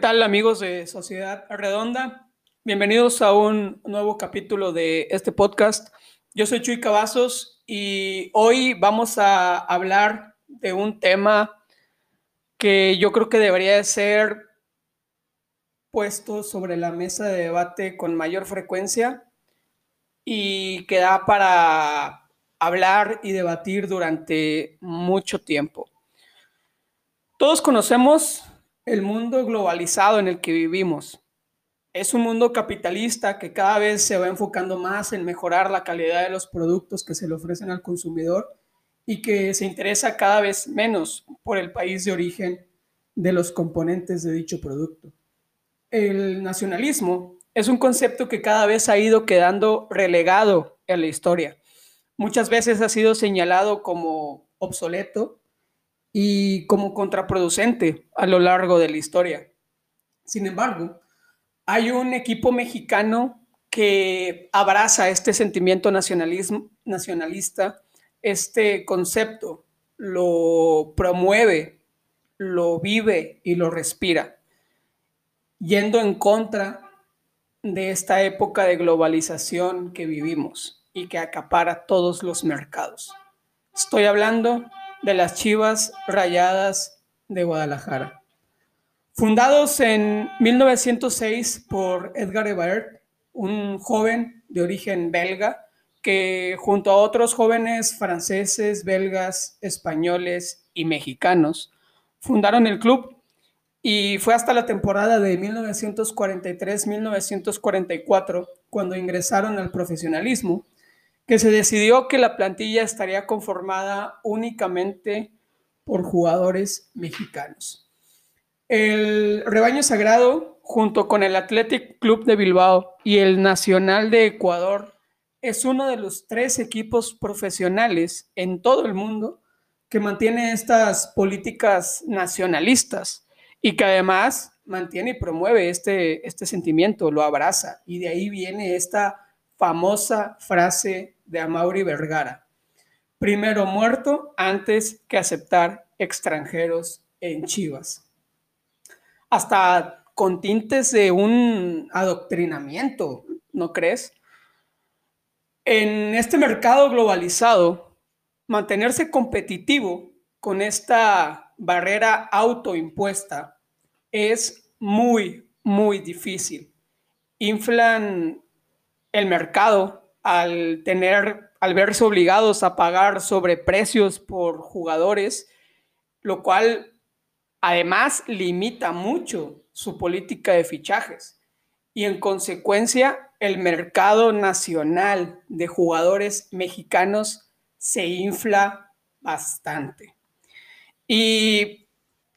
tal amigos de Sociedad Redonda? Bienvenidos a un nuevo capítulo de este podcast. Yo soy Chuy Cavazos y hoy vamos a hablar de un tema que yo creo que debería ser puesto sobre la mesa de debate con mayor frecuencia y que da para hablar y debatir durante mucho tiempo. Todos conocemos el mundo globalizado en el que vivimos. Es un mundo capitalista que cada vez se va enfocando más en mejorar la calidad de los productos que se le ofrecen al consumidor y que se interesa cada vez menos por el país de origen de los componentes de dicho producto. El nacionalismo es un concepto que cada vez ha ido quedando relegado en la historia. Muchas veces ha sido señalado como obsoleto y como contraproducente a lo largo de la historia. Sin embargo, hay un equipo mexicano que abraza este sentimiento nacionalismo, nacionalista, este concepto, lo promueve, lo vive y lo respira, yendo en contra de esta época de globalización que vivimos y que acapara todos los mercados. Estoy hablando de las Chivas Rayadas de Guadalajara. Fundados en 1906 por Edgar Ebert, un joven de origen belga que junto a otros jóvenes franceses, belgas, españoles y mexicanos fundaron el club y fue hasta la temporada de 1943-1944 cuando ingresaron al profesionalismo que se decidió que la plantilla estaría conformada únicamente por jugadores mexicanos. El rebaño sagrado, junto con el Athletic Club de Bilbao y el Nacional de Ecuador, es uno de los tres equipos profesionales en todo el mundo que mantiene estas políticas nacionalistas y que además mantiene y promueve este, este sentimiento, lo abraza. Y de ahí viene esta famosa frase de Amaury Vergara. Primero muerto antes que aceptar extranjeros en Chivas. Hasta con tintes de un adoctrinamiento, ¿no crees? En este mercado globalizado, mantenerse competitivo con esta barrera autoimpuesta es muy, muy difícil. Inflan el mercado al tener, al verse obligados a pagar sobreprecios por jugadores, lo cual además limita mucho su política de fichajes. Y en consecuencia, el mercado nacional de jugadores mexicanos se infla bastante. Y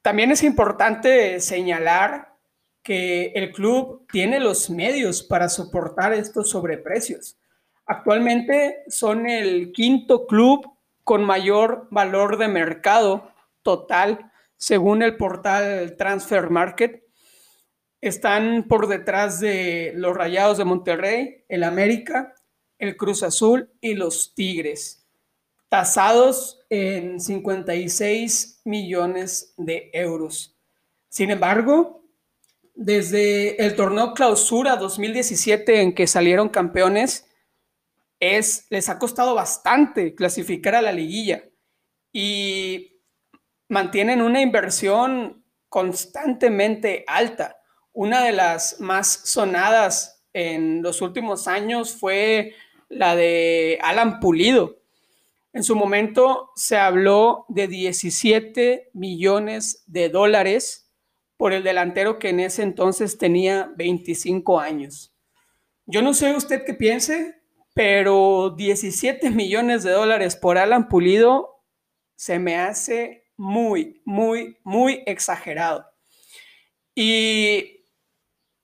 también es importante señalar que el club tiene los medios para soportar estos sobreprecios. Actualmente son el quinto club con mayor valor de mercado total según el portal Transfer Market. Están por detrás de los Rayados de Monterrey, el América, el Cruz Azul y los Tigres, tasados en 56 millones de euros. Sin embargo, desde el torneo clausura 2017 en que salieron campeones, les ha costado bastante clasificar a la liguilla y mantienen una inversión constantemente alta. Una de las más sonadas en los últimos años fue la de Alan Pulido. En su momento se habló de 17 millones de dólares por el delantero que en ese entonces tenía 25 años. Yo no sé usted qué piense, pero 17 millones de dólares por Alan Pulido se me hace muy, muy, muy exagerado. Y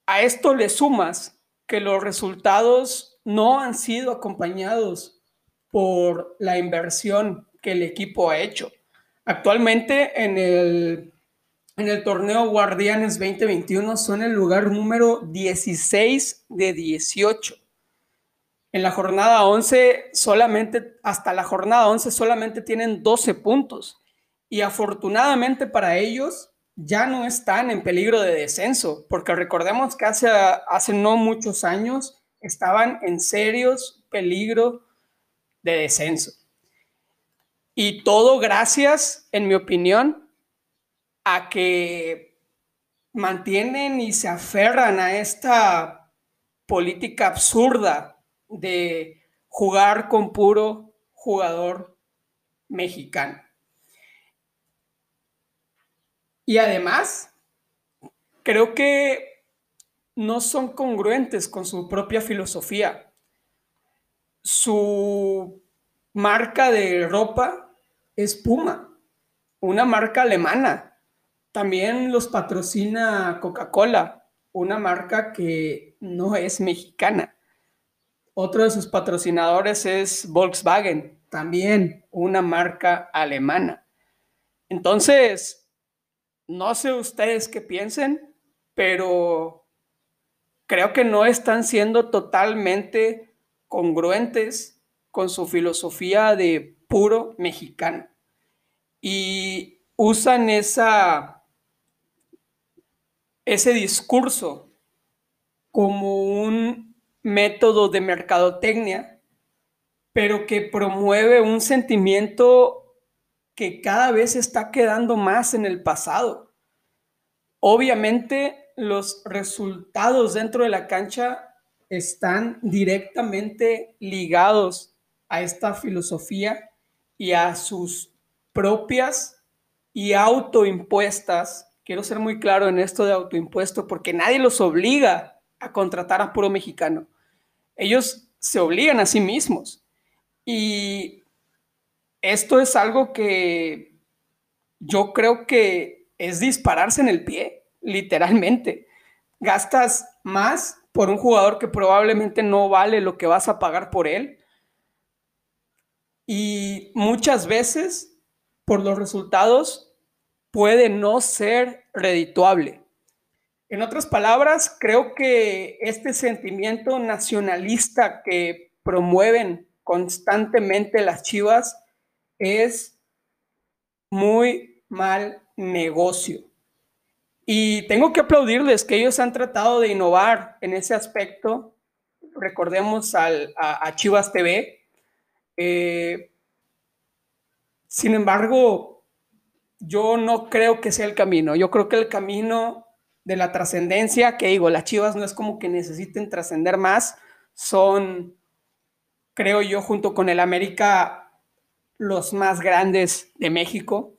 a esto le sumas que los resultados no han sido acompañados por la inversión que el equipo ha hecho. Actualmente en el, en el torneo Guardianes 2021 son el lugar número 16 de 18 en la jornada 11 solamente, hasta la jornada 11 solamente tienen 12 puntos. Y afortunadamente para ellos ya no están en peligro de descenso, porque recordemos que hace, hace no muchos años estaban en serios peligro de descenso. Y todo gracias, en mi opinión, a que mantienen y se aferran a esta política absurda de jugar con puro jugador mexicano. Y además, creo que no son congruentes con su propia filosofía. Su marca de ropa es Puma, una marca alemana. También los patrocina Coca-Cola, una marca que no es mexicana. Otro de sus patrocinadores es Volkswagen, también una marca alemana. Entonces, no sé ustedes qué piensen, pero creo que no están siendo totalmente congruentes con su filosofía de puro mexicano. Y usan esa, ese discurso como un método de mercadotecnia, pero que promueve un sentimiento que cada vez está quedando más en el pasado. Obviamente los resultados dentro de la cancha están directamente ligados a esta filosofía y a sus propias y autoimpuestas. Quiero ser muy claro en esto de autoimpuesto porque nadie los obliga a contratar a puro mexicano. Ellos se obligan a sí mismos. Y esto es algo que yo creo que es dispararse en el pie, literalmente. Gastas más por un jugador que probablemente no vale lo que vas a pagar por él. Y muchas veces, por los resultados, puede no ser redituable. En otras palabras, creo que este sentimiento nacionalista que promueven constantemente las Chivas es muy mal negocio. Y tengo que aplaudirles que ellos han tratado de innovar en ese aspecto. Recordemos a, Chivas TV. Eh, sin embargo, yo no creo que sea el camino. Yo creo que el camino de la trascendencia, que digo, las Chivas no es como que necesiten trascender más, son, creo yo, junto con el América, los más grandes de México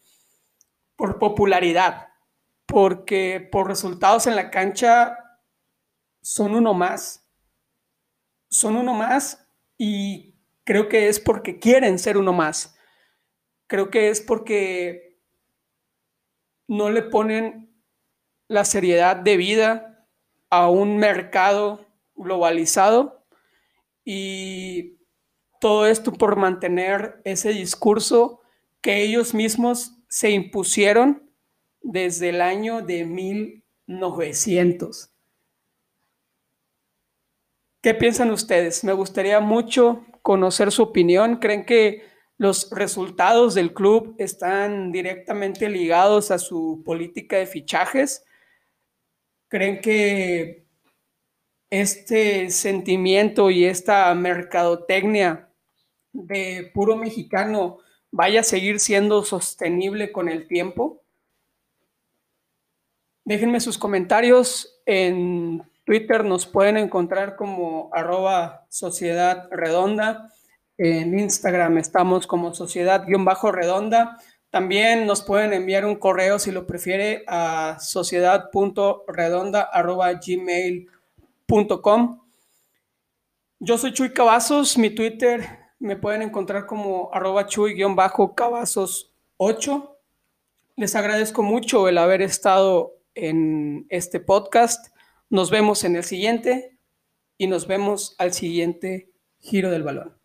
por popularidad, porque por resultados en la cancha son uno más. Son uno más y creo que es porque quieren ser uno más. Creo que es porque no le ponen la seriedad de vida a un mercado globalizado y todo esto por mantener ese discurso que ellos mismos se impusieron desde el año de 1900. ¿Qué piensan ustedes? Me gustaría mucho conocer su opinión. ¿Creen que los resultados del club están directamente ligados a su política de fichajes? ¿Creen que este sentimiento y esta mercadotecnia de puro mexicano vaya a seguir siendo sostenible con el tiempo? Déjenme sus comentarios en Twitter, nos pueden encontrar como arroba sociedad redonda. En Instagram estamos como sociedad-redonda. También nos pueden enviar un correo si lo prefiere a sociedad.redonda.gmail.com. Yo soy Chuy Cavazos, mi Twitter me pueden encontrar como arroba chuy-cavazos8. Les agradezco mucho el haber estado en este podcast. Nos vemos en el siguiente y nos vemos al siguiente giro del balón.